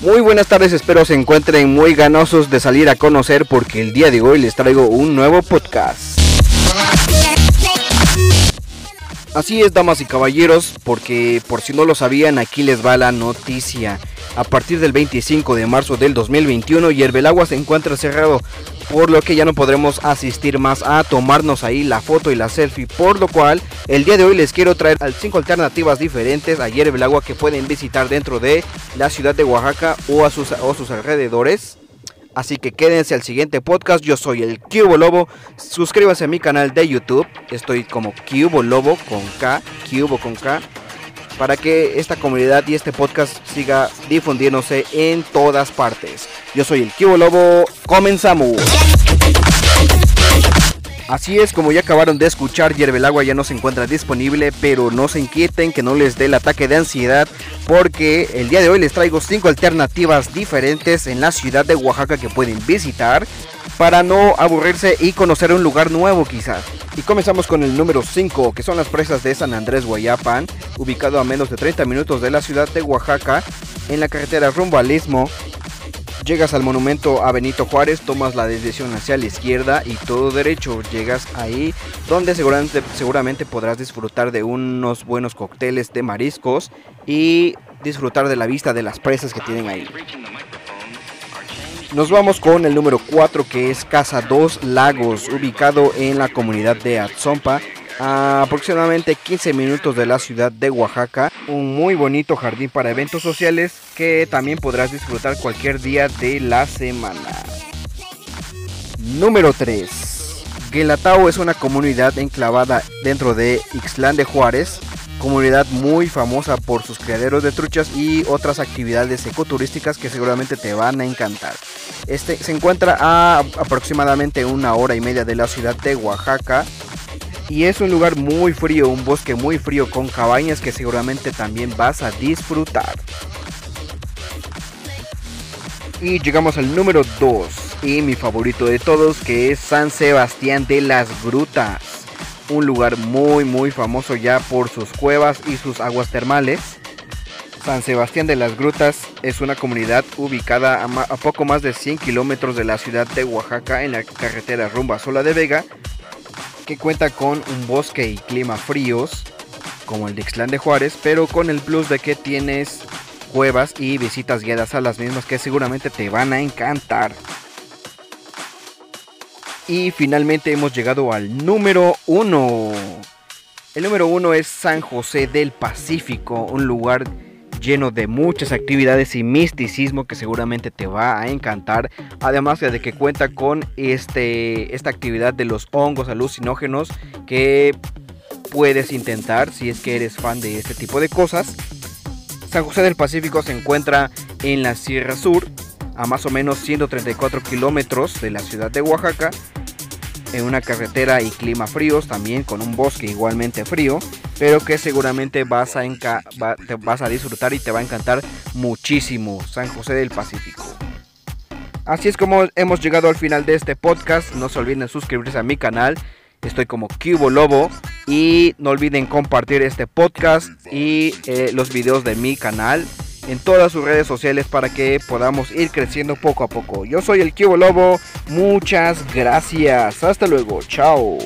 Muy buenas tardes, espero se encuentren muy ganosos de salir a conocer porque el día de hoy les traigo un nuevo podcast. Así es, damas y caballeros, porque por si no lo sabían, aquí les va la noticia. A partir del 25 de marzo del 2021, Yerbelagua se encuentra cerrado, por lo que ya no podremos asistir más a tomarnos ahí la foto y la selfie. Por lo cual, el día de hoy les quiero traer 5 alternativas diferentes a Yerbelagua que pueden visitar dentro de la ciudad de Oaxaca o a sus, o sus alrededores. Así que quédense al siguiente podcast. Yo soy el Cubo Lobo. Suscríbanse a mi canal de YouTube. Estoy como Cubo Lobo con K. Cubo con K para que esta comunidad y este podcast siga difundiéndose en todas partes. Yo soy el Kibo Lobo, comenzamos. Así es, como ya acabaron de escuchar, Agua ya no se encuentra disponible, pero no se inquieten que no les dé el ataque de ansiedad, porque el día de hoy les traigo 5 alternativas diferentes en la ciudad de Oaxaca que pueden visitar para no aburrirse y conocer un lugar nuevo quizás. Y comenzamos con el número 5, que son las presas de San Andrés Guayapan, ubicado a menos de 30 minutos de la ciudad de Oaxaca, en la carretera rumbo al Istmo. Llegas al monumento a Benito Juárez, tomas la dirección hacia la izquierda y todo derecho. Llegas ahí donde seguramente, seguramente podrás disfrutar de unos buenos cócteles de mariscos y disfrutar de la vista de las presas que tienen ahí. Nos vamos con el número 4 que es Casa Dos Lagos, ubicado en la comunidad de Atzompa, a aproximadamente 15 minutos de la ciudad de Oaxaca. Un muy bonito jardín para eventos sociales que también podrás disfrutar cualquier día de la semana. Número 3. Guelatao es una comunidad enclavada dentro de Ixlán de Juárez, comunidad muy famosa por sus criaderos de truchas y otras actividades ecoturísticas que seguramente te van a encantar. Este se encuentra a aproximadamente una hora y media de la ciudad de Oaxaca y es un lugar muy frío, un bosque muy frío con cabañas que seguramente también vas a disfrutar. Y llegamos al número 2 y mi favorito de todos que es San Sebastián de las Grutas un lugar muy muy famoso ya por sus cuevas y sus aguas termales. San Sebastián de las Grutas es una comunidad ubicada a, poco más de 100 kilómetros de la ciudad de Oaxaca en la carretera rumbo a Sola de Vega, que cuenta con un bosque y clima fríos, como el de Ixtlán de Juárez, pero con el plus de que tienes cuevas y visitas guiadas a las mismas que seguramente te van a encantar. Y finalmente hemos llegado al número uno. El número uno es San José del Pacífico, un lugar lleno de muchas actividades y misticismo que seguramente te va a encantar. Además de que cuenta con este, esta actividad de los hongos alucinógenos que puedes intentar si es que eres fan de este tipo de cosas. San José del Pacífico se encuentra en la Sierra Sur, a más o menos 134 kilómetros de la ciudad de Oaxaca en una carretera y clima fríos, también con un bosque igualmente frío, pero que seguramente vas a, vas a disfrutar y te va a encantar muchísimo San José del Pacífico. Así es como hemos llegado al final de este podcast. No se olviden suscribirse a mi canal. Estoy como Cubo Lobo. Y no olviden compartir este podcast y eh, los videos de mi canal en todas sus redes sociales para que podamos ir creciendo poco a poco. Yo soy el Kibo Lobo, muchas gracias, hasta luego, chao.